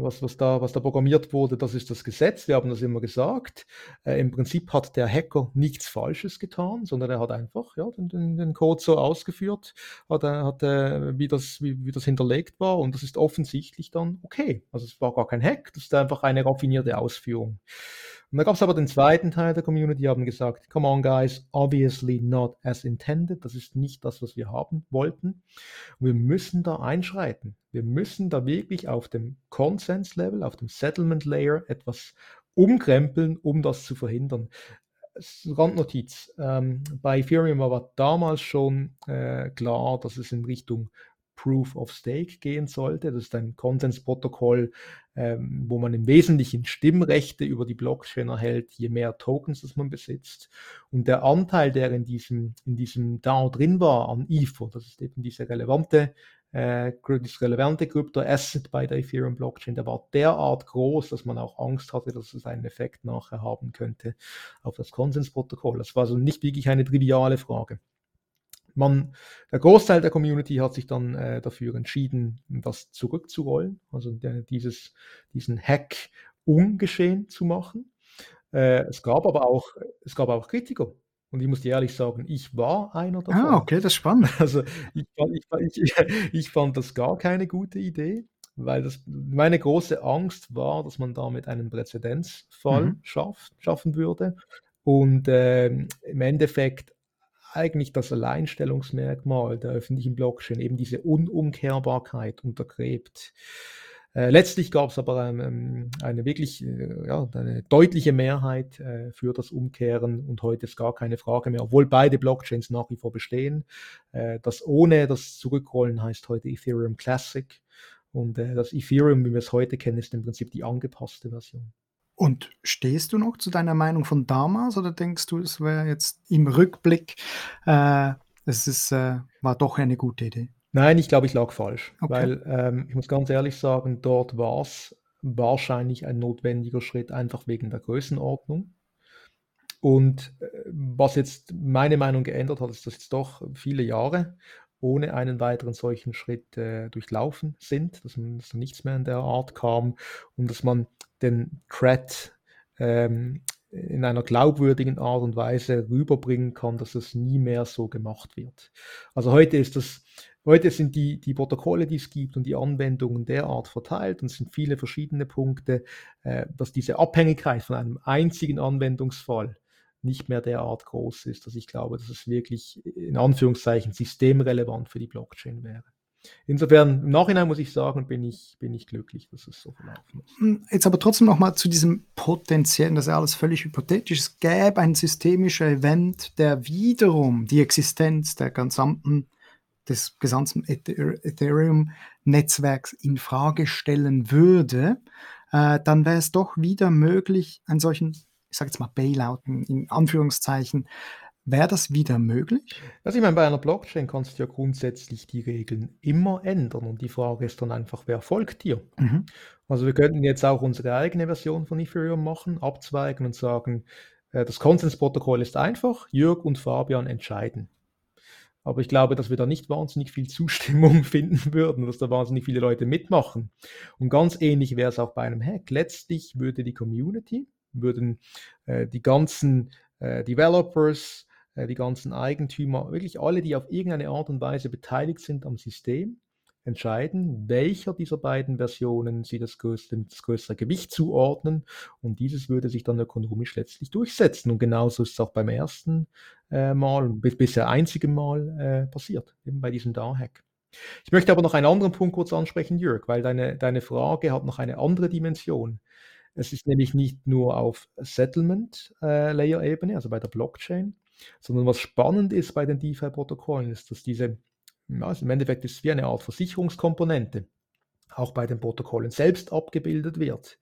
was, was, da, was da programmiert wurde, das ist das Gesetz. Wir haben das immer gesagt. Äh, Im Prinzip hat der Hacker nichts Falsches getan, sondern er hat einfach ja, den, den Code so ausgeführt, hat, hat, äh, wie, das, wie, wie das hinterlegt war und das ist offensichtlich dann okay. Also es war gar kein Hack, das ist einfach eine raffinierte Ausführung. Und da gab es aber den zweiten Teil der Community, die haben gesagt, come on guys, obviously not as intended, das ist nicht das, was wir haben wollten. Und wir müssen da einschreiten. Wir müssen da wirklich auf dem Consens-Level, auf dem Settlement-Layer etwas umkrempeln, um das zu verhindern. Randnotiz. Ähm, bei Ethereum war damals schon äh, klar, dass es in Richtung Proof of Stake gehen sollte. Das ist ein Konsensprotokoll, ähm, wo man im Wesentlichen Stimmrechte über die Blockchain erhält, je mehr Tokens das man besitzt. Und der Anteil, der in diesem, in diesem DAO drin war an Ether, das ist eben diese relevante äh, das relevante Kryptoasset bei der Ethereum Blockchain, der war derart groß, dass man auch Angst hatte, dass es einen Effekt nachher haben könnte auf das Konsensprotokoll. Das war also nicht wirklich eine triviale Frage man, der Großteil der Community hat sich dann äh, dafür entschieden, das zurückzurollen, also der, dieses, diesen Hack ungeschehen zu machen. Äh, es gab aber auch, es gab auch Kritiker. Und ich muss dir ehrlich sagen, ich war einer davon. Ah, okay, das ist spannend. Also ich, ich, ich, ich fand das gar keine gute Idee, weil das, meine große Angst war, dass man damit einen Präzedenzfall mhm. schafft, schaffen würde und äh, im Endeffekt eigentlich das Alleinstellungsmerkmal der öffentlichen Blockchain, eben diese Unumkehrbarkeit untergräbt. Äh, letztlich gab es aber ähm, eine wirklich äh, ja, eine deutliche Mehrheit äh, für das Umkehren und heute ist gar keine Frage mehr, obwohl beide Blockchains nach wie vor bestehen. Das ohne das Zurückrollen heißt heute Ethereum Classic und das Ethereum, wie wir es heute kennen, ist im Prinzip die angepasste Version. Und stehst du noch zu deiner Meinung von damals oder denkst du, es wäre jetzt im Rückblick, äh, es ist, äh, war doch eine gute Idee? Nein, ich glaube, ich lag falsch, okay. weil ähm, ich muss ganz ehrlich sagen, dort war es wahrscheinlich ein notwendiger Schritt, einfach wegen der Größenordnung. Und äh, was jetzt meine Meinung geändert hat, ist, dass jetzt doch viele Jahre ohne einen weiteren solchen Schritt äh, durchlaufen sind, dass, man, dass nichts mehr in der Art kam und dass man den Thread ähm, in einer glaubwürdigen Art und Weise rüberbringen kann, dass es nie mehr so gemacht wird. Also heute ist das, heute sind die, die Protokolle, die es gibt und die Anwendungen derart verteilt und es sind viele verschiedene Punkte, äh, dass diese Abhängigkeit von einem einzigen Anwendungsfall nicht mehr derart groß ist, dass ich glaube, dass es wirklich in Anführungszeichen systemrelevant für die Blockchain wäre. Insofern, im Nachhinein muss ich sagen, bin ich, bin ich glücklich, dass es so verlaufen ist. Hm, jetzt aber trotzdem nochmal zu diesem potenziellen, das ist alles völlig hypothetisch. Es gäbe ein systemischer Event, der wiederum die Existenz der gesamten, des gesamten Ethereum-Netzwerks in Frage stellen würde. Äh, dann wäre es doch wieder möglich, einen solchen ich sage jetzt mal Bailout in Anführungszeichen, wäre das wieder möglich? Also ich meine, bei einer Blockchain kannst du ja grundsätzlich die Regeln immer ändern und die Frage ist dann einfach, wer folgt dir? Mhm. Also wir könnten jetzt auch unsere eigene Version von Ethereum machen, abzweigen und sagen, äh, das Konsensprotokoll ist einfach, Jörg und Fabian entscheiden. Aber ich glaube, dass wir da nicht wahnsinnig viel Zustimmung finden würden, dass da wahnsinnig viele Leute mitmachen. Und ganz ähnlich wäre es auch bei einem Hack. Letztlich würde die Community, würden äh, die ganzen äh, Developers, äh, die ganzen Eigentümer, wirklich alle, die auf irgendeine Art und Weise beteiligt sind am System, entscheiden, welcher dieser beiden Versionen sie das größte, das größere Gewicht zuordnen und dieses würde sich dann ökonomisch letztlich durchsetzen und genauso ist es auch beim ersten äh, Mal, bisher einzigen Mal äh, passiert, eben bei diesem DAO-Hack. Ich möchte aber noch einen anderen Punkt kurz ansprechen, Jörg, weil deine, deine Frage hat noch eine andere Dimension. Es ist nämlich nicht nur auf Settlement-Layer-Ebene, äh, also bei der Blockchain, sondern was spannend ist bei den DeFi-Protokollen, ist, dass diese, also im Endeffekt ist es wie eine Art Versicherungskomponente, auch bei den Protokollen selbst abgebildet wird.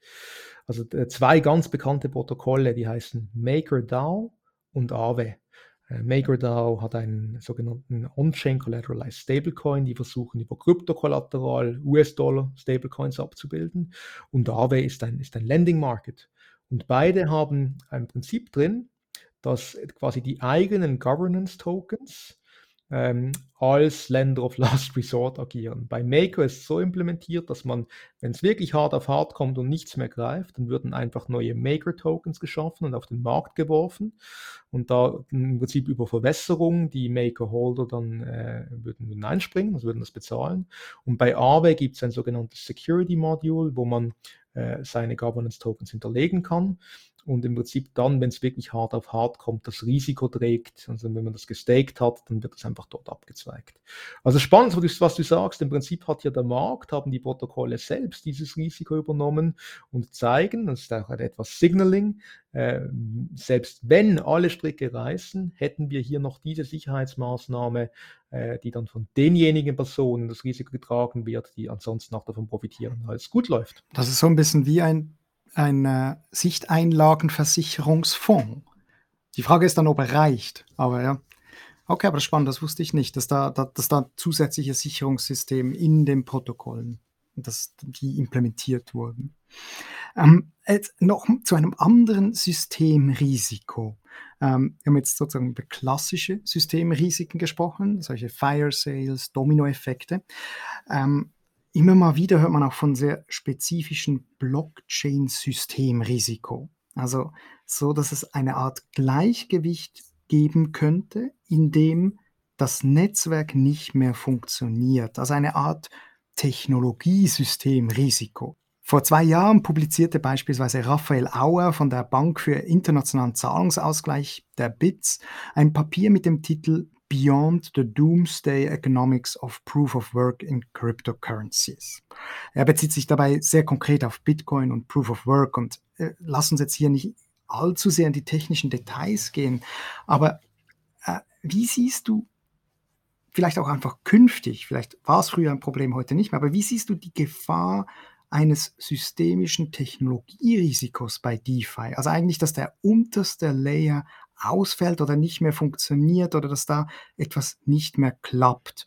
Also äh, zwei ganz bekannte Protokolle, die heißen MakerDAO und Aave. Äh, MakerDAO hat einen sogenannten On-Chain Collateralized Stablecoin, die versuchen über Kryptokollateral US-Dollar Stablecoins abzubilden. Und Aave ist ein, ist ein Lending Market. Und beide haben ein Prinzip drin, dass quasi die eigenen Governance Tokens ähm, als Lender of Last Resort agieren. Bei Maker ist es so implementiert, dass man, wenn es wirklich hart auf hart kommt und nichts mehr greift, dann würden einfach neue Maker-Tokens geschaffen und auf den Markt geworfen. Und da im Prinzip über Verwässerung die Maker-Holder dann äh, würden hineinspringen, also würden das bezahlen. Und bei Aave gibt es ein sogenanntes Security-Module, wo man äh, seine Governance-Tokens hinterlegen kann und im Prinzip dann, wenn es wirklich hart auf hart kommt, das Risiko trägt. Also wenn man das gestaked hat, dann wird es einfach dort abgezweigt. Also spannend, was du sagst. Im Prinzip hat ja der Markt, haben die Protokolle selbst dieses Risiko übernommen und zeigen, das ist auch etwas Signaling, äh, selbst wenn alle Stricke reißen, hätten wir hier noch diese Sicherheitsmaßnahme, äh, die dann von denjenigen Personen das Risiko getragen wird, die ansonsten auch davon profitieren, weil es gut läuft. Das ist so ein bisschen wie ein ein Sichteinlagenversicherungsfonds. Die Frage ist dann, ob er reicht. Aber ja. Okay, aber spannend, das wusste ich nicht, dass da, da, dass da zusätzliche Sicherungssysteme in den Protokollen, dass die implementiert wurden. Ähm, jetzt noch zu einem anderen Systemrisiko. Ähm, wir haben jetzt sozusagen über klassische Systemrisiken gesprochen, solche Fire Sales, Dominoeffekte. Ähm, Immer mal wieder hört man auch von sehr spezifischen Blockchain-Systemrisiko. Also so, dass es eine Art Gleichgewicht geben könnte, in dem das Netzwerk nicht mehr funktioniert. Also eine Art Technologiesystemrisiko. Vor zwei Jahren publizierte beispielsweise Raphael Auer von der Bank für internationalen Zahlungsausgleich, der BITS, ein Papier mit dem Titel Beyond the Doomsday Economics of Proof of Work in Cryptocurrencies. Er bezieht sich dabei sehr konkret auf Bitcoin und Proof of Work und äh, lass uns jetzt hier nicht allzu sehr in die technischen Details gehen, aber äh, wie siehst du vielleicht auch einfach künftig, vielleicht war es früher ein Problem, heute nicht mehr, aber wie siehst du die Gefahr eines systemischen Technologierisikos bei DeFi? Also eigentlich, dass der unterste Layer ausfällt oder nicht mehr funktioniert oder dass da etwas nicht mehr klappt.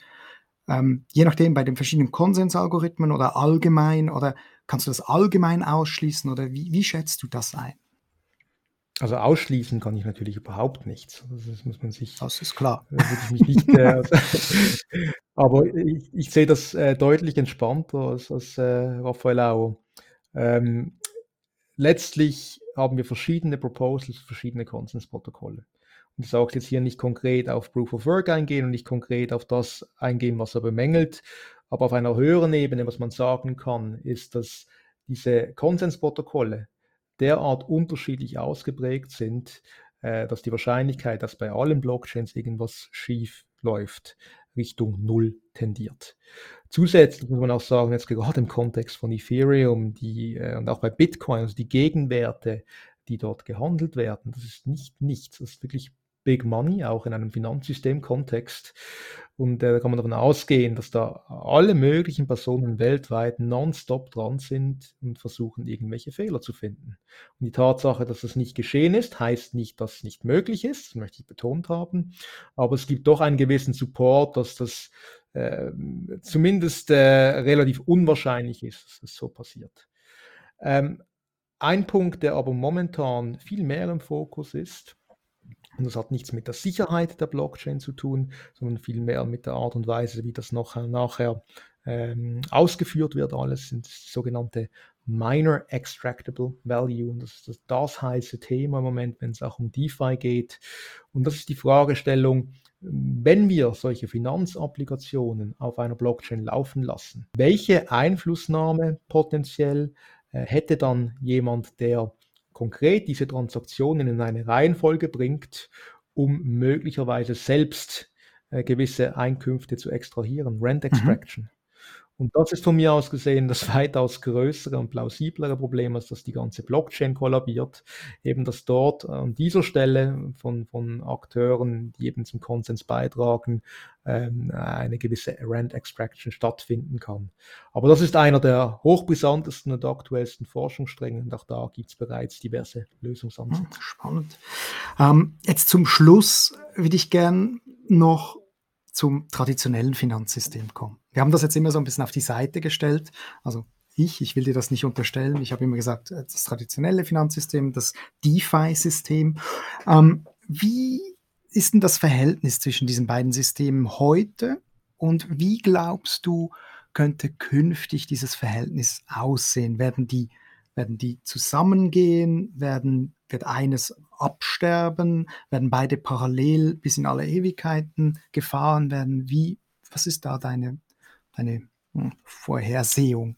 Ähm, je nachdem bei den verschiedenen Konsensalgorithmen oder allgemein oder kannst du das allgemein ausschließen oder wie, wie schätzt du das ein? Also ausschließen kann ich natürlich überhaupt nichts. Also das muss man sich. Das ist klar. Ich nicht, äh, aber ich, ich, sehe das äh, deutlich entspannter als, als äh, Raffaello. Ähm, letztlich haben wir verschiedene Proposals, verschiedene Konsensprotokolle. Und ich sage jetzt hier nicht konkret auf Proof of Work eingehen und nicht konkret auf das eingehen, was er bemängelt, aber auf einer höheren Ebene, was man sagen kann, ist, dass diese Konsensprotokolle derart unterschiedlich ausgeprägt sind, äh, dass die Wahrscheinlichkeit, dass bei allen Blockchains irgendwas schief läuft, Richtung Null tendiert. Zusätzlich muss man auch sagen, jetzt gerade im Kontext von Ethereum die, äh, und auch bei Bitcoin, also die Gegenwerte, die dort gehandelt werden, das ist nicht nichts, das ist wirklich Big Money, auch in einem Finanzsystem-Kontext. Und äh, da kann man davon ausgehen, dass da alle möglichen Personen weltweit nonstop dran sind und versuchen, irgendwelche Fehler zu finden. Und die Tatsache, dass das nicht geschehen ist, heißt nicht, dass es nicht möglich ist, das möchte ich betont haben. Aber es gibt doch einen gewissen Support, dass das äh, zumindest äh, relativ unwahrscheinlich ist, dass das so passiert. Ähm, ein Punkt, der aber momentan viel mehr im Fokus ist, und das hat nichts mit der Sicherheit der Blockchain zu tun, sondern vielmehr mit der Art und Weise, wie das noch, nachher ähm, ausgeführt wird. Alles sind sogenannte Minor Extractable Value. Und das ist das, das heiße Thema im Moment, wenn es auch um DeFi geht. Und das ist die Fragestellung, wenn wir solche Finanzapplikationen auf einer Blockchain laufen lassen, welche Einflussnahme potenziell äh, hätte dann jemand, der konkret diese Transaktionen in eine Reihenfolge bringt, um möglicherweise selbst äh, gewisse Einkünfte zu extrahieren, Rent mhm. Extraction. Und das ist von mir aus gesehen das weitaus größere und plausiblere Problem, als dass die ganze Blockchain kollabiert. Eben, dass dort an dieser Stelle von, von Akteuren, die eben zum Konsens beitragen, ähm, eine gewisse Rent Extraction stattfinden kann. Aber das ist einer der hochbrisantesten und aktuellsten Forschungsstränge und auch da gibt es bereits diverse Lösungsansätze. Hm, spannend. Ähm, jetzt zum Schluss würde ich gern noch zum traditionellen Finanzsystem kommen. Wir haben das jetzt immer so ein bisschen auf die Seite gestellt. Also ich, ich will dir das nicht unterstellen. Ich habe immer gesagt, das traditionelle Finanzsystem, das DeFi-System. Ähm, wie ist denn das Verhältnis zwischen diesen beiden Systemen heute und wie glaubst du, könnte künftig dieses Verhältnis aussehen? Werden die, werden die zusammengehen? Werden, wird eines absterben? Werden beide parallel bis in alle Ewigkeiten gefahren werden? Wie, was ist da deine, deine hm, Vorhersehung?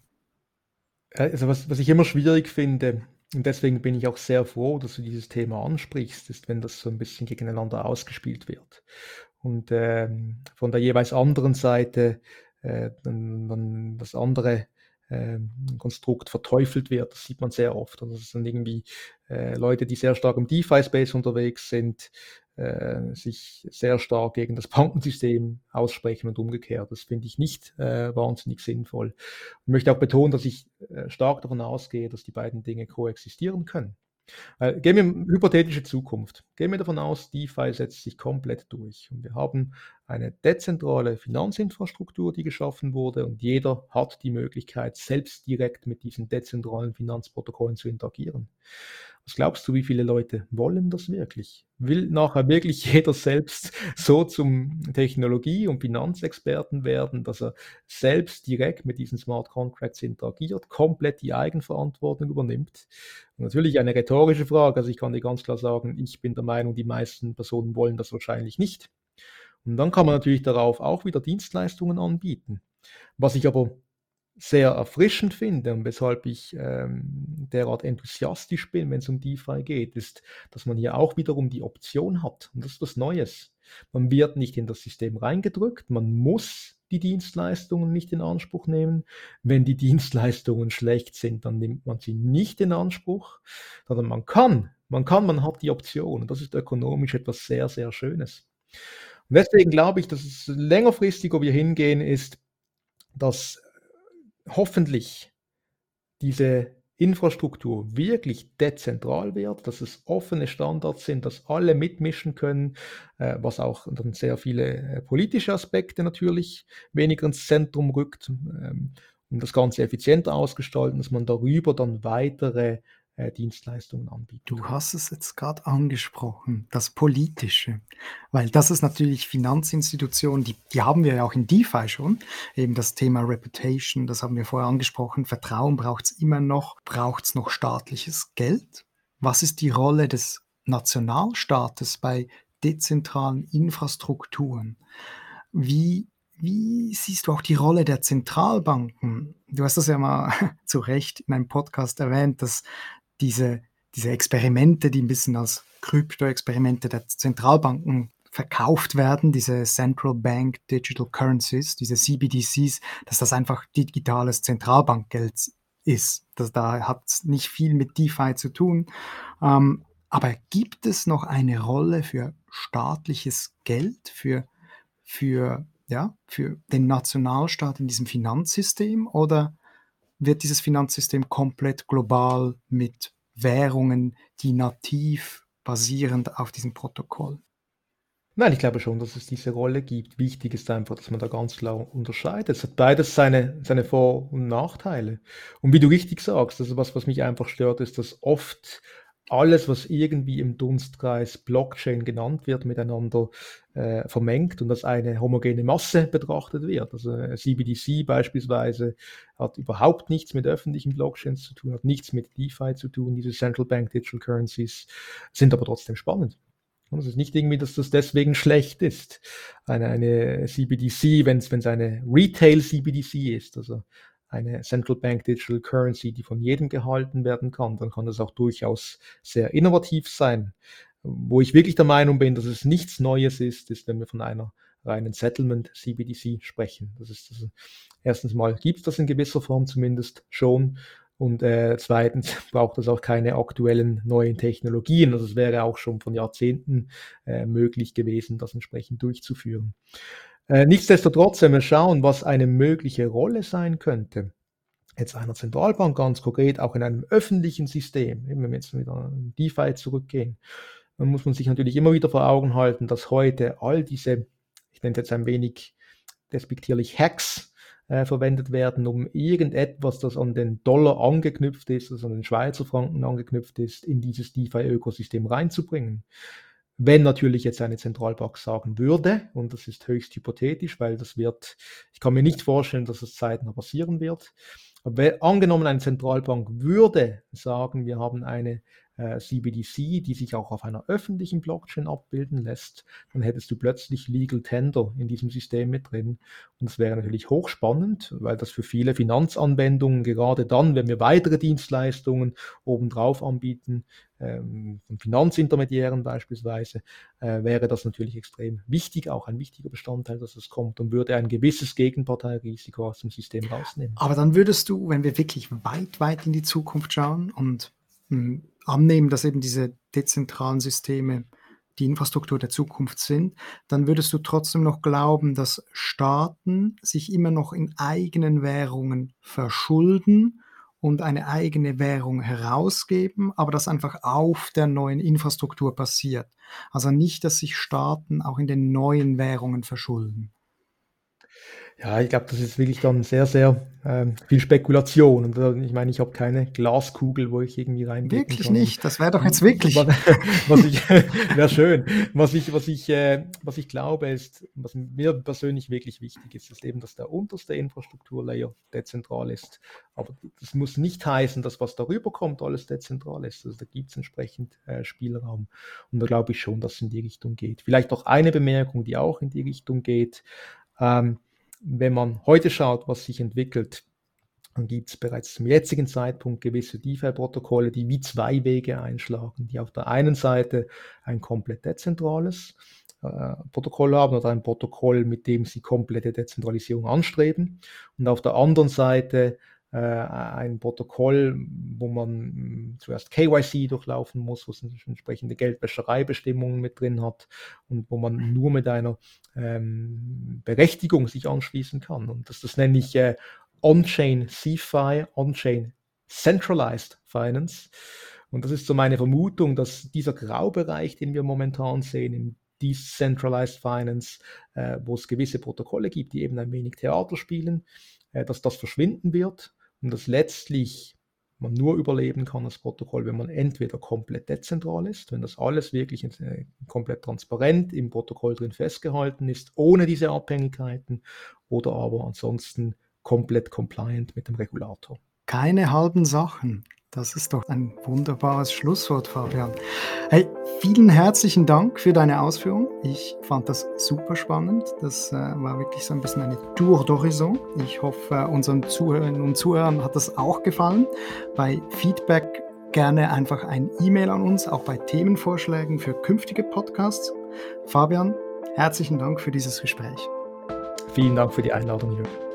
Also was, was ich immer schwierig finde, und deswegen bin ich auch sehr froh, dass du dieses Thema ansprichst, ist, wenn das so ein bisschen gegeneinander ausgespielt wird. Und ähm, von der jeweils anderen Seite äh, dann, dann das andere äh, Konstrukt verteufelt wird. Das sieht man sehr oft. Also es sind irgendwie äh, Leute, die sehr stark im DeFi-Space unterwegs sind, äh, sich sehr stark gegen das Bankensystem aussprechen und umgekehrt. Das finde ich nicht äh, wahnsinnig sinnvoll. Ich möchte auch betonen, dass ich äh, stark davon ausgehe, dass die beiden Dinge koexistieren können. Äh, gehen wir in hypothetische Zukunft. Gehen wir davon aus, DeFi setzt sich komplett durch und wir haben eine dezentrale Finanzinfrastruktur, die geschaffen wurde und jeder hat die Möglichkeit, selbst direkt mit diesen dezentralen Finanzprotokollen zu interagieren. Was glaubst du, wie viele Leute wollen das wirklich? Will nachher wirklich jeder selbst so zum Technologie- und Finanzexperten werden, dass er selbst direkt mit diesen Smart Contracts interagiert, komplett die Eigenverantwortung übernimmt? Und natürlich eine rhetorische Frage. Also ich kann dir ganz klar sagen, ich bin der Meinung, die meisten Personen wollen das wahrscheinlich nicht. Und dann kann man natürlich darauf auch wieder Dienstleistungen anbieten. Was ich aber sehr erfrischend finde und weshalb ich ähm, derart enthusiastisch bin, wenn es um DeFi geht, ist, dass man hier auch wiederum die Option hat. Und das ist was Neues. Man wird nicht in das System reingedrückt, man muss die Dienstleistungen nicht in Anspruch nehmen. Wenn die Dienstleistungen schlecht sind, dann nimmt man sie nicht in Anspruch, sondern man kann, man kann, man hat die Option. Und das ist ökonomisch etwas sehr, sehr Schönes. Und deswegen glaube ich, dass es längerfristig, wo wir hingehen, ist, dass hoffentlich diese Infrastruktur wirklich dezentral wird, dass es offene Standards sind, dass alle mitmischen können, äh, was auch dann sehr viele äh, politische Aspekte natürlich weniger ins Zentrum rückt, ähm, um das Ganze effizienter ausgestalten, dass man darüber dann weitere äh, Dienstleistungen anbieten. Du hast es jetzt gerade angesprochen, das Politische, weil das ist natürlich Finanzinstitutionen, die, die haben wir ja auch in DeFi schon, eben das Thema Reputation, das haben wir vorher angesprochen, Vertrauen braucht es immer noch, braucht es noch staatliches Geld? Was ist die Rolle des Nationalstaates bei dezentralen Infrastrukturen? Wie wie siehst du auch die Rolle der Zentralbanken? Du hast das ja mal zu Recht in einem Podcast erwähnt, dass diese, diese Experimente, die ein bisschen als Krypto-Experimente der Zentralbanken verkauft werden, diese Central Bank Digital Currencies, diese CBDCs, dass das einfach digitales Zentralbankgeld ist. Das, da hat es nicht viel mit DeFi zu tun. Ähm, aber gibt es noch eine Rolle für staatliches Geld, für, für, ja, für den Nationalstaat in diesem Finanzsystem? Oder wird dieses Finanzsystem komplett global mit Währungen, die nativ basierend auf diesem Protokoll? Nein, ich glaube schon, dass es diese Rolle gibt. Wichtig ist einfach, dass man da ganz klar unterscheidet. Es hat beides seine, seine Vor- und Nachteile. Und wie du richtig sagst, also was, was mich einfach stört, ist, dass oft alles, was irgendwie im Dunstkreis Blockchain genannt wird, miteinander äh, vermengt und als eine homogene Masse betrachtet wird. Also CBDC beispielsweise hat überhaupt nichts mit öffentlichen Blockchains zu tun, hat nichts mit DeFi zu tun. Diese Central Bank Digital Currencies sind aber trotzdem spannend. Und es ist nicht irgendwie, dass das deswegen schlecht ist. Eine, eine CBDC, wenn es eine Retail CBDC ist, also eine Central Bank Digital Currency, die von jedem gehalten werden kann, dann kann das auch durchaus sehr innovativ sein. Wo ich wirklich der Meinung bin, dass es nichts Neues ist, ist, wenn wir von einer reinen Settlement CBDC sprechen. Das ist das, erstens mal gibt es das in gewisser Form zumindest schon und äh, zweitens braucht es auch keine aktuellen neuen Technologien. Also es wäre auch schon von Jahrzehnten äh, möglich gewesen, das entsprechend durchzuführen. Äh, nichtsdestotrotz, wenn wir schauen, was eine mögliche Rolle sein könnte, jetzt einer Zentralbank ganz konkret, auch in einem öffentlichen System, wenn wir jetzt wieder in DeFi zurückgehen, dann muss man sich natürlich immer wieder vor Augen halten, dass heute all diese, ich nenne es jetzt ein wenig despektierlich Hacks, äh, verwendet werden, um irgendetwas, das an den Dollar angeknüpft ist, also an den Schweizer Franken angeknüpft ist, in dieses DeFi-Ökosystem reinzubringen Wenn natürlich jetzt eine Zentralbank sagen würde, und das ist höchst hypothetisch, weil das wird, ich kann mir nicht vorstellen, dass es zeitnah passieren wird, aber angenommen eine Zentralbank würde sagen, wir haben eine äh, CBDC, die sich auch auf einer öffentlichen Blockchain abbilden lässt, dann hättest du plötzlich Legal Tender in diesem System mit drin. Und das wäre natürlich hochspannend, weil das für viele Finanzanwendungen, gerade dann, wenn wir weitere Dienstleistungen obendrauf anbieten, ähm, von Finanzintermediären beispielsweise, äh, wäre das natürlich extrem wichtig, auch ein wichtiger Bestandteil, dass es kommt und würde ein gewisses Gegenparteirisiko aus dem System rausnehmen. Aber dann würdest du, wenn wir wirklich weit, weit in die Zukunft schauen und hm, annehmen, dass eben diese dezentralen Systeme die Infrastruktur der Zukunft sind, dann würdest du trotzdem noch glauben, dass Staaten sich immer noch in eigenen Währungen verschulden und eine eigene Währung herausgeben, aber das einfach auf der neuen Infrastruktur passiert. Also nicht, dass sich Staaten auch in den neuen Währungen verschulden. Ja, ich glaube, das ist wirklich dann sehr, sehr ähm, viel Spekulation. Und äh, ich meine, ich habe keine Glaskugel, wo ich irgendwie rein. Wirklich kann. nicht. Das wäre doch jetzt wirklich. Was, was ich wäre schön. Was ich, was ich, äh, was ich glaube, ist, was mir persönlich wirklich wichtig ist, ist eben, dass der unterste Infrastrukturlayer dezentral ist. Aber das muss nicht heißen, dass was darüber kommt, alles dezentral ist. Also da gibt es entsprechend äh, Spielraum. Und da glaube ich schon, dass es in die Richtung geht. Vielleicht noch eine Bemerkung, die auch in die Richtung geht. Ähm, wenn man heute schaut, was sich entwickelt, dann gibt es bereits zum jetzigen Zeitpunkt gewisse DeFi-Protokolle, die wie zwei Wege einschlagen, die auf der einen Seite ein komplett dezentrales äh, Protokoll haben oder ein Protokoll, mit dem sie komplette Dezentralisierung anstreben und auf der anderen Seite ein Protokoll, wo man hm, zuerst KYC durchlaufen muss, wo es entsprechende Geldwäschereibestimmungen mit drin hat und wo man nur mit einer ähm, Berechtigung sich anschließen kann. Und das, das nenne ich äh, On-Chain CFI, On-Chain Centralized Finance. Und das ist so meine Vermutung, dass dieser Graubereich, den wir momentan sehen im Decentralized Finance, äh, wo es gewisse Protokolle gibt, die eben ein wenig Theater spielen, äh, dass das verschwinden wird und dass letztlich man nur überleben kann, das Protokoll, wenn man entweder komplett dezentral ist, wenn das alles wirklich äh, komplett transparent im Protokoll drin festgehalten ist, ohne diese Abhängigkeiten, oder aber ansonsten komplett compliant mit dem Regulator. Keine halben Sachen. Das ist doch ein wunderbares Schlusswort, Fabian. Hey, vielen herzlichen Dank für deine Ausführung. Ich fand das super spannend. Das äh, war wirklich so ein bisschen eine Tour d'Horizon. Ich hoffe, unseren Zuhörerinnen und Zuhörern hat das auch gefallen. Bei Feedback gerne einfach ein E-Mail an uns, auch bei Themenvorschlägen für künftige Podcasts. Fabian, herzlichen Dank für dieses Gespräch. Vielen Dank für die Einladung, Jürgen.